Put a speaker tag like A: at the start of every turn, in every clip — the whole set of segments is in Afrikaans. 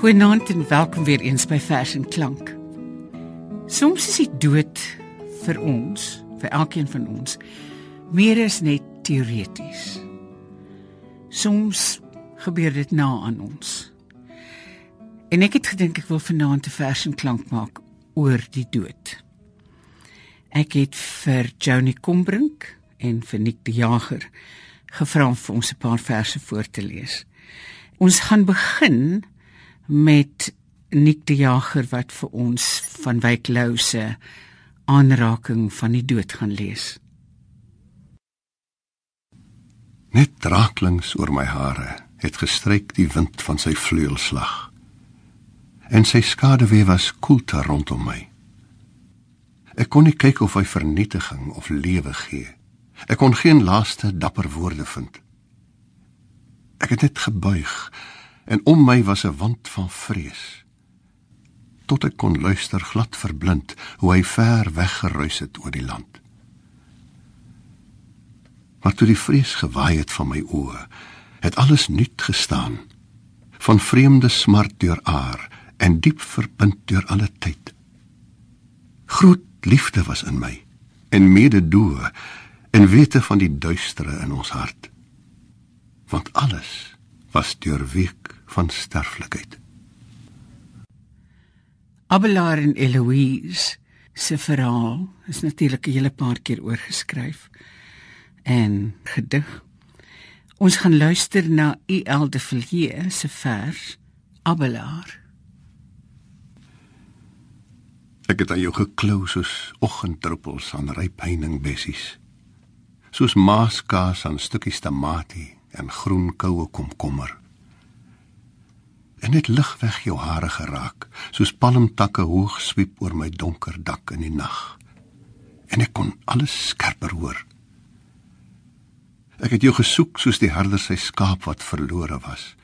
A: Goeienaand en welkom weer eens by Vers en Klank. Soms is die dood vir ons, vir elkeen van ons, meer as net teoreties. Soms gebeur dit na aan ons. En ek het gedink ek wil vanaand 'n vers en klank maak oor die dood. Ek het vir Johnny Kombrink en vir Nick die Jager gevra om vir ons 'n paar verse voor te lees. Ons gaan begin met Nick die Jager wat vir ons van Wyk Lou se aanraking van die dood gaan lees.
B: Net draaklings oor my hare het gestryk die wind van sy vleuelslag. En sy skaduwee was koelte rondom my. Ek kon nie kyk of hy vernietiging of lewe gee. Ek kon geen laaste dapper woorde vind. Ek het net gebuig en om my was 'n wand van vrees tot ek kon luister glad verblind hoe hy ver weggeruis het oor die land. Maar toe die vrees gewaai het van my oë het alles nuut gestaan van vreemde smart deur aar en diep verbind deur alle tyd. Groot liefde was in my en mededoe en wete van die duistere in ons hart want alles was deurweek van sterflikheid.
A: Abelard en Eloise se verhaal is natuurlik 'n hele paar keer oorgeskryf en gedig. Ons gaan luister na U.L. de Villiers se vers Abelard.
B: Ek het aan jou geklou soos oggenddruppels aan ryp heiningbessies. Soos maaskaas aan stukkies tamatie en groen koue komkommer en net lig weg jou hare geraak, soos palmtakke hoog swiep oor my donker dak in die nag. En ek kon alles skerper hoor. Ek het jou gesoek soos die herder sy skaap wat verlore was,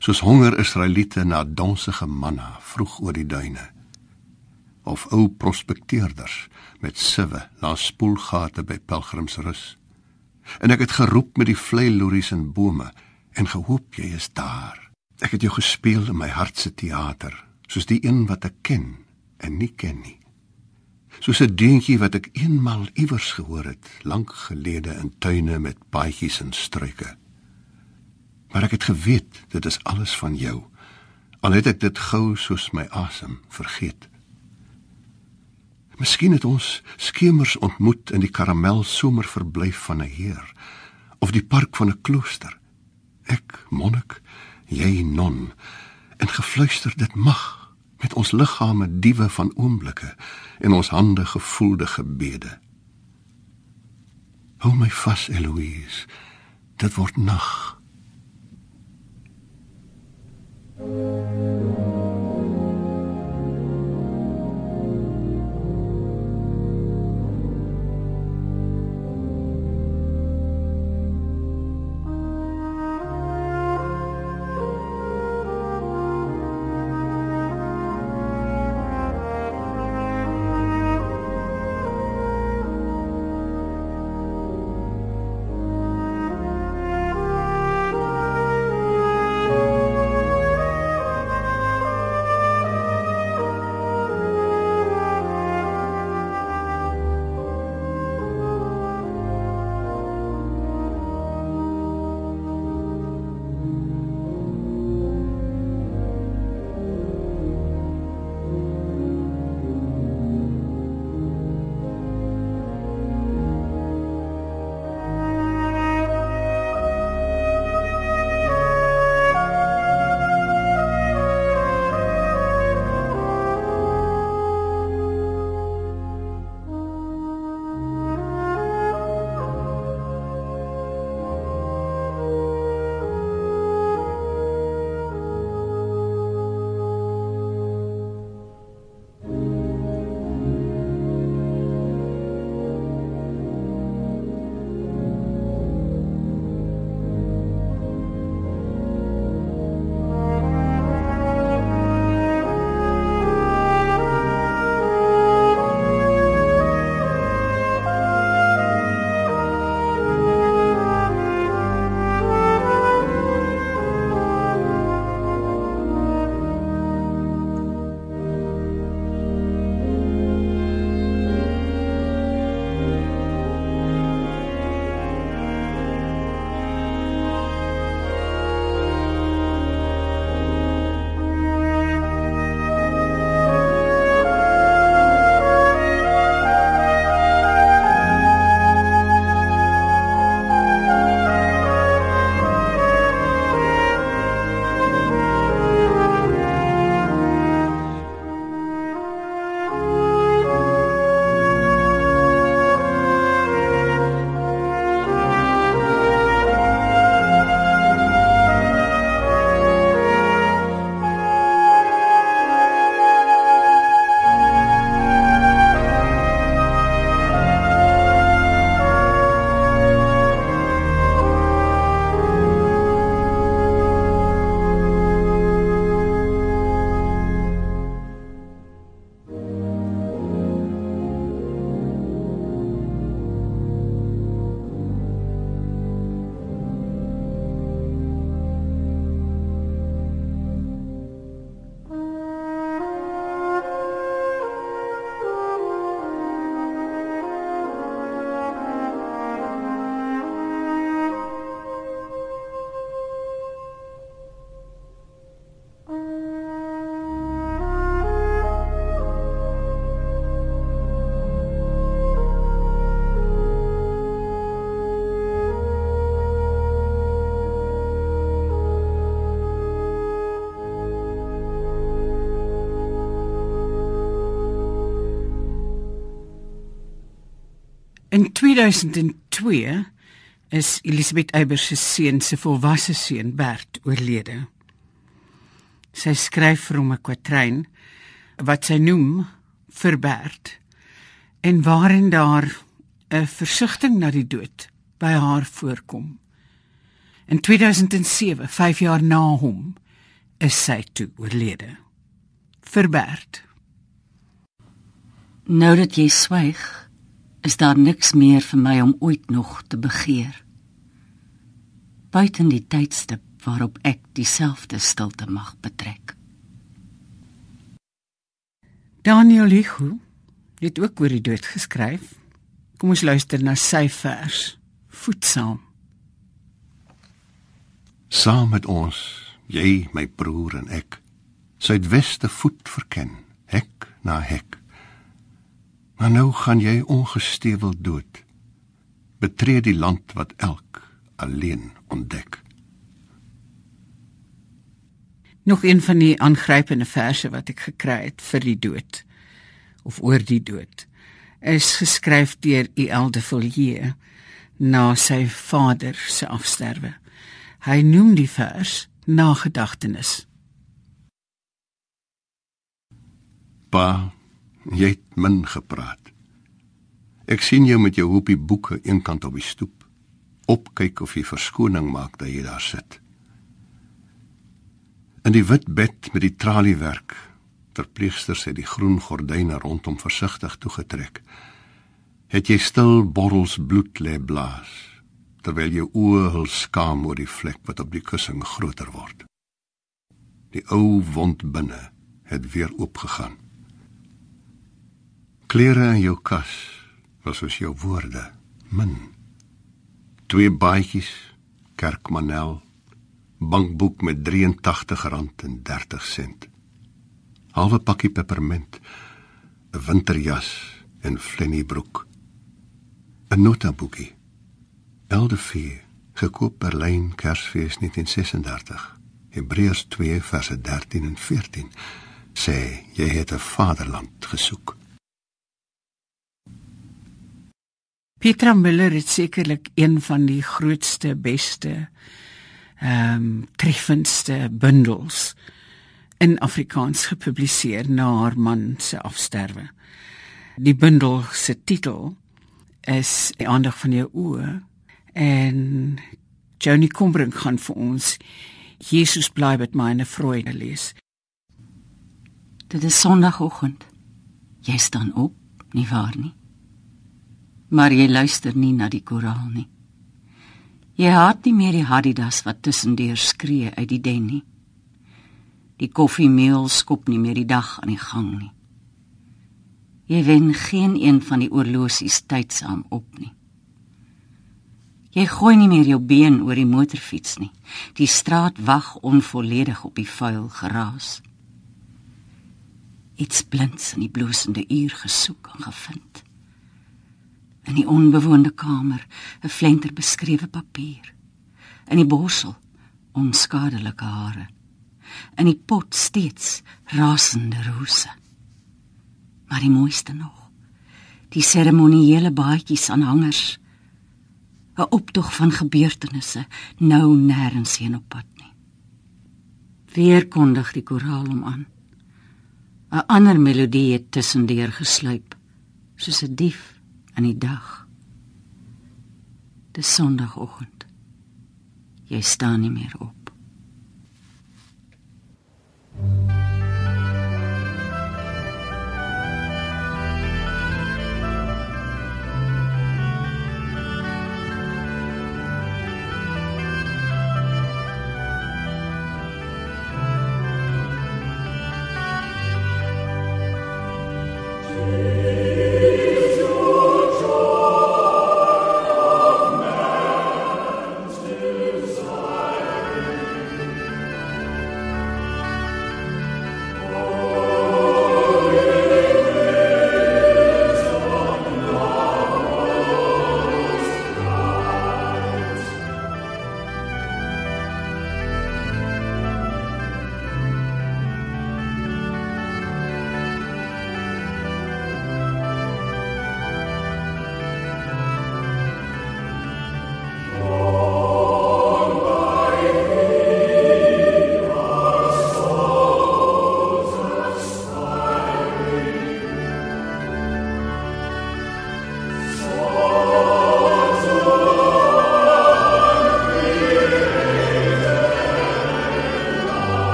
B: soos honger Israeliete na donsige manna vroeg oor die duine of ou prospekteerders met siwe langs spoelgate by pelgrimsrus. En ek het geroep met die vlei loeries in bome en gehoop jy is daar. Ek het jou gespeel in my hart se teater, soos die een wat ek ken en nie ken nie. Soos 'n deuntjie wat ek eenmal iewers gehoor het, lank gelede in tuine met paadjies en struike. Maar ek het geweet dit is alles van jou. Al het ek dit gou soos my asem vergeet. Miskien het ons skemers ontmoet in die karamel somerverblyf van 'n heer of die park van 'n klooster. Ek monnik jy non. En gefluister dit mag met ons liggame diewe van oomblikke en ons hande gevoelde gebede. Hou my vas Eloise. Dit word nag. thank you
A: In 2002 is Elisabeth Eybers se seun se volwasse seun Bert oorlede. Sy skryf vir hom 'n kwatryn wat sy noem vir Bert en waarin daar 'n versigtiging na die dood by haar voorkom. In 2007, 5 jaar na hom, is sy toe oorlede. Vir Bert.
C: Nou dat jy swyg, is daar niks meer vir my om ooit nog te begeer. Buiten die tydstip waarop ek dieselfde stilte mag betrek.
A: Daniel Lichu het ook oor die dood geskryf. Kom ons luister na sy vers. Voetsaam.
B: Saam met ons, jy, my broer en ek, suidweste voet verken, hek na hek. Maar nou gaan jy ongestewel dood. Betree die land wat elk alleen ontdek.
A: Nog een van die aangrypende verse wat ek gekry het vir die dood of oor die dood is geskryf deur E.L. de Villiers na sy vader se afsterwe. Hy noem die vers nagedagtenis.
B: Pa, jy het min gepraat. Ek sien jou met jou hoopie boeke eenkant op die stoep. Opkyk of jy verskoning maak dat jy daar sit. In die wit bed met die traliewerk, verpleegsters het die groen gordyne rondom versigtig toegetrek. Het jy stil borrels bloed lê blaas terwyl jou oë hul skaam oor die vlek wat op die kussing groter word. Die ou wond binne het weer oopgegaan. Klere in jou kas was soos jou woorde, min. Twee baadjies, kerkmanel bankboek met R83.30. Halwe pakkie pepermint, 'n winterjas en flennybroek. 'n Notaboekie. Eldevier, gekoop Berlyn Kersfees 1936. Hebreërs 2 verse 13 en 14 sê jy het 'n vaderland gesoek.
A: Petra Müller het sekerlik een van die grootste, beste ehm um, treffendste bundels in Afrikaans gepubliseer na haar man se afsterwe. Die bundel se titel is Die aandag van jou oë en Johnny Combrink gaan vir ons Jesus bly met myne vrede lees.
C: Dit is Sondagoggend. Jy staan op, nie waar nie? Maar jy luister nie na die koraal nie. Jy haat nie meer die Adidas wat tussendeur skree uit die den nie. Die koffiemeel skop nie meer die dag aan die gang nie. Jy wen geen een van die oorlosies tydsaam op nie. Jy gooi nie meer jou been oor die motorfiets nie. Die straat wag onvolledig op die vuil geraas. Iets blinds in die bloosende uur gesoek en gevind in die onbewoonde kamer 'n flenter beskrewe papier. In die borsel onskadelike hare. In die pot steeds rasende rose. Maar die mooiste nog die seremoniële baadjies aan hangers. 'n optog van gebeurtenisse nou nêrens heen op pad nie. Weer kondig die koraal hom aan. 'n ander melodie het tussendeur gesluip soos 'n dief in die dag. Dis Sondagoggend. Jy staan nie meer op.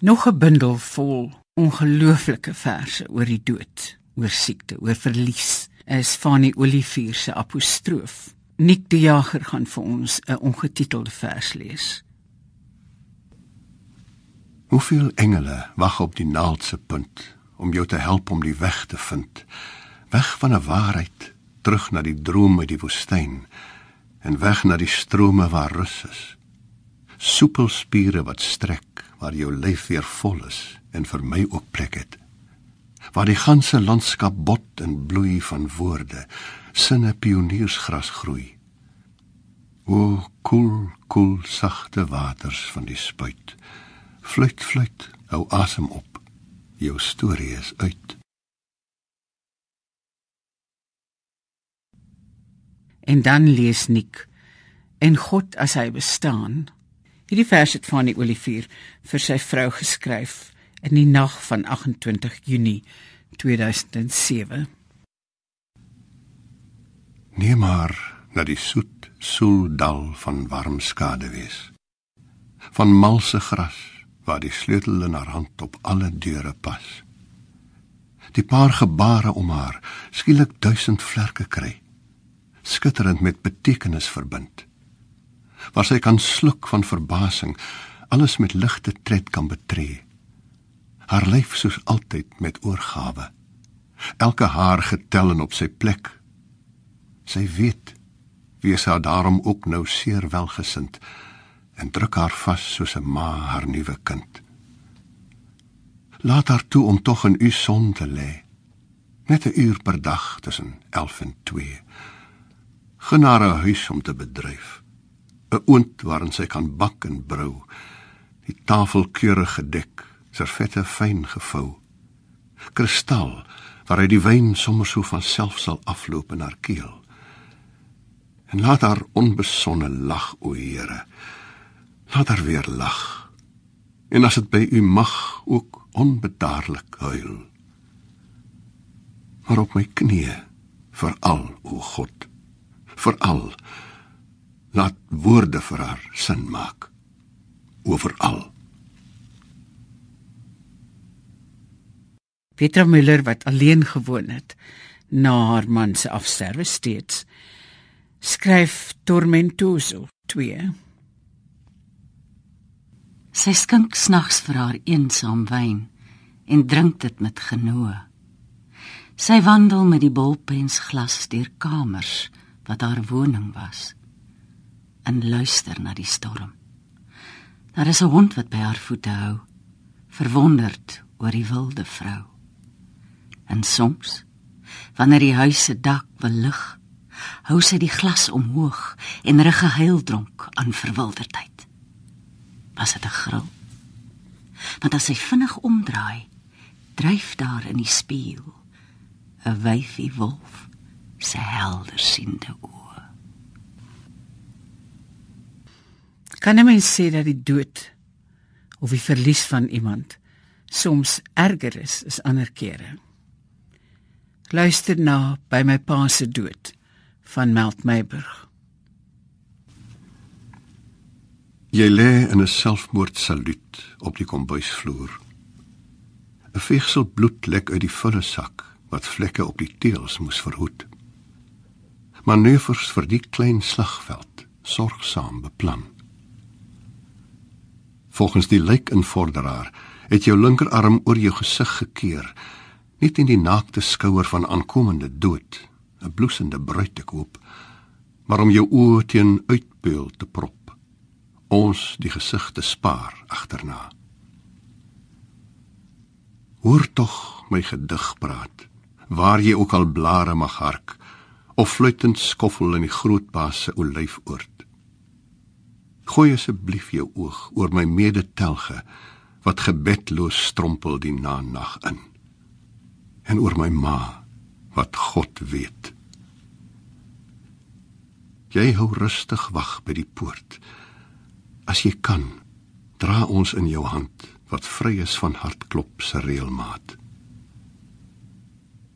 A: Nog 'n bundel vol ongelooflike verse oor die dood, oor siekte, oor verlies is Fanny Olivier se apostroof. Nik die Jager gaan vir ons 'n ongetitelde vers lees.
B: Hoeveel engele wag op die naaldse punt om jou te help om die weg te vind. Weg van 'n waarheid, terug na die droom uit die woestyn en weg na die strome waar rus is. Soepel spiere wat strek waar jou lyf weer vol is en vir my ook plek het. Waar die ganse landskap bot en bloei van woorde, sinne pioniersgras groei. O koel, koel sagte waters van die spuit. Fluit, fluit, hou asem op jou storie is uit.
A: En dan lees Nik en God as hy bestaan. Hierdie vers het van die Olivier vir sy vrou geskryf in die nag van 28 Junie 2007.
B: Nee maar na die soet soeldal van warm skade wees. Van malse gras waar die sleutel in haar hand op alle deure pas. Die paar gebare om haar skielik duisend vlerke kry, skitterend met betekenis verbind. Waar sy kan sluk van verbasing, alles met ligte tred kan betree. Haar lyf soos altyd met oorgawe. Elke haar getel en op sy plek. Sy weet wie sy daarom ook nou seer welgesind en druk haar vas soos 'n ma haar nuwe kind. Laat haar toe om tog in u son te lê. Net 'n uur per dag tussen 11 en 2. Gen haar 'n huis om te bedryf. 'n oond waarin sy kan bak en brou. Die tafel keurig gedek, servette fyn gevou. Kristal waar hy die wyn sommer so van self sal afloop in haar keel. En laat haar onbesonne lag o Here laat haar weer lag. En as dit by u mag ook onbedaarlik huil. Maar op my knieë veral o God, veral laat woorde vir haar sin maak. Overal.
A: Petra Müller wat alleen gewoon het na haar man se afsterwe steeds skryf Tormentoso 2
C: Sy skink snags vir haar eensaam wyn en drink dit met genoe. Sy wandel met die bolpensglas deur kamers wat haar woning was en luister na die storm. Daar is 'n hond wat by haar voete hou, verwonderd oor die wilde vrou. En soms, wanneer die huis se dak wil lig, hou sy die glas omhoog en rig gehuil dronk aan verwilderdheid was dit 'n gril. Want as hy vinnig omdraai, dryf daar in die spieël 'n wyfie wolf se helder siende oë.
A: Kan 'n mens sê dat die dood of die verlies van iemand soms erger is as ander kere? Luister na by my pa se dood van Melt Meiburg.
B: Jy lê in 'n selfmoordsaluut op die kombuisvloer. 'n Veegsel bloed lek uit die volle sak wat vlekke op die teëls moes verhoed. Manoeuvres vir die klein slagveld sorgsaam beplan. Volgens die lijkinvorderaar het jou linkerarm oor jou gesig gekeer, net in die naakte skouer van aankomende dood, 'n bloesende bruid te koop, maar om jou oë teen uitbeeld te prop ons die gesig te spaar agterna. Hoor tog my gedig praat, waar jy ook al blare mag hark of fluitend skoffel in die groot baas se olyfoort. Gooi asseblief jou oog oor my medetelge wat gebedloos strompel die nag in. En oor my ma wat God weet. Jy hou rustig wag by die poort. As jy kan, dra ons in jou hand wat vry is van hartklop se reëlmaat.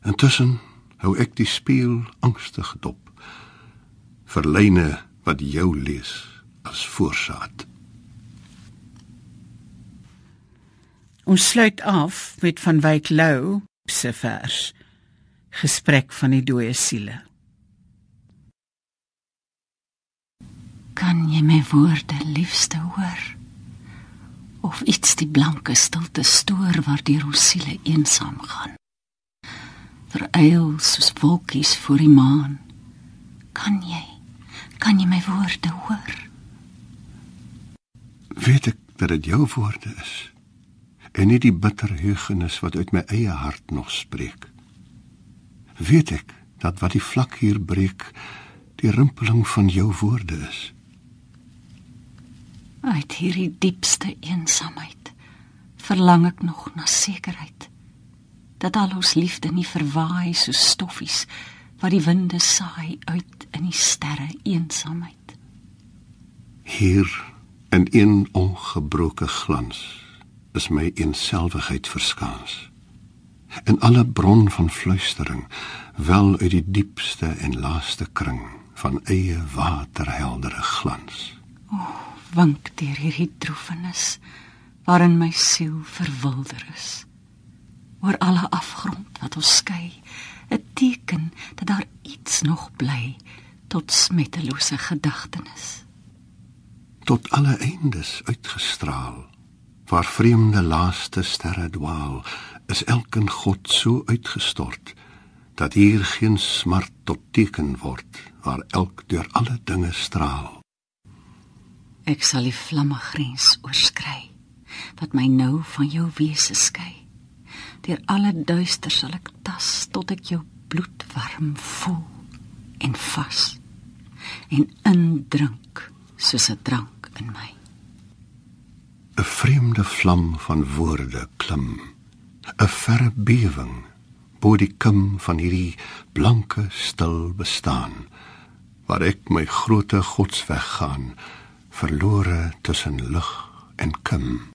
B: Intussen hou ek die spieël angstig dop vir lyne wat jou lees as voorsaat.
A: Ons sluit af met van Wyk Lou se vers Gesprek van die dooie siele.
C: Kan jy my woorde liefste hoor? Of iets die blanke stilte stoor waardeur ons siele eensaam gaan? Vereil soos wolkies voor die maan. Kan jy? Kan jy my woorde hoor?
B: Weet ek dat dit jou woorde is en nie die bitter heugenis wat uit my eie hart nog spreek. Weet ek dat wat die vlak hier breek die rimpeling van jou woorde is
C: uit hierdie diepste eensaamheid verlang ek nog na sekerheid dat al ons liefde nie verwaai so stoffies wat die winde saai uit in die sterre eensaamheid
B: hier in een ongebroke glans is my eenselwigheid verskaans. En alle bron van fluistering wel uit die diepste en laaste kring van eie waterheldere glans.
C: O oh wink deur hierdie droefenis waarin my siel verwilder is. Oor alle afgrond wat ons skei 'n teken dat daar iets nog bly tot smettelose gedagtenis
B: tot alle eindes uitgestraal waar vreemde laaste sterre dwaal is elke god so uitgestort dat hier geen smart tot teken word waar elk deur alle dinge straal
C: Ek sal die vlamme grens oorskry wat my nou van jou wese skei. Deur alle duister sal ek tas tot ek jou bloed warm voel en vas en indrink soos 'n drank in my.
B: 'n Vreemde vlam van woorde klim, 'n verre bewing bo die kim van hierdie blanke stil bestaan waar ek my groote godsweg gaan verlore tussen lig en kim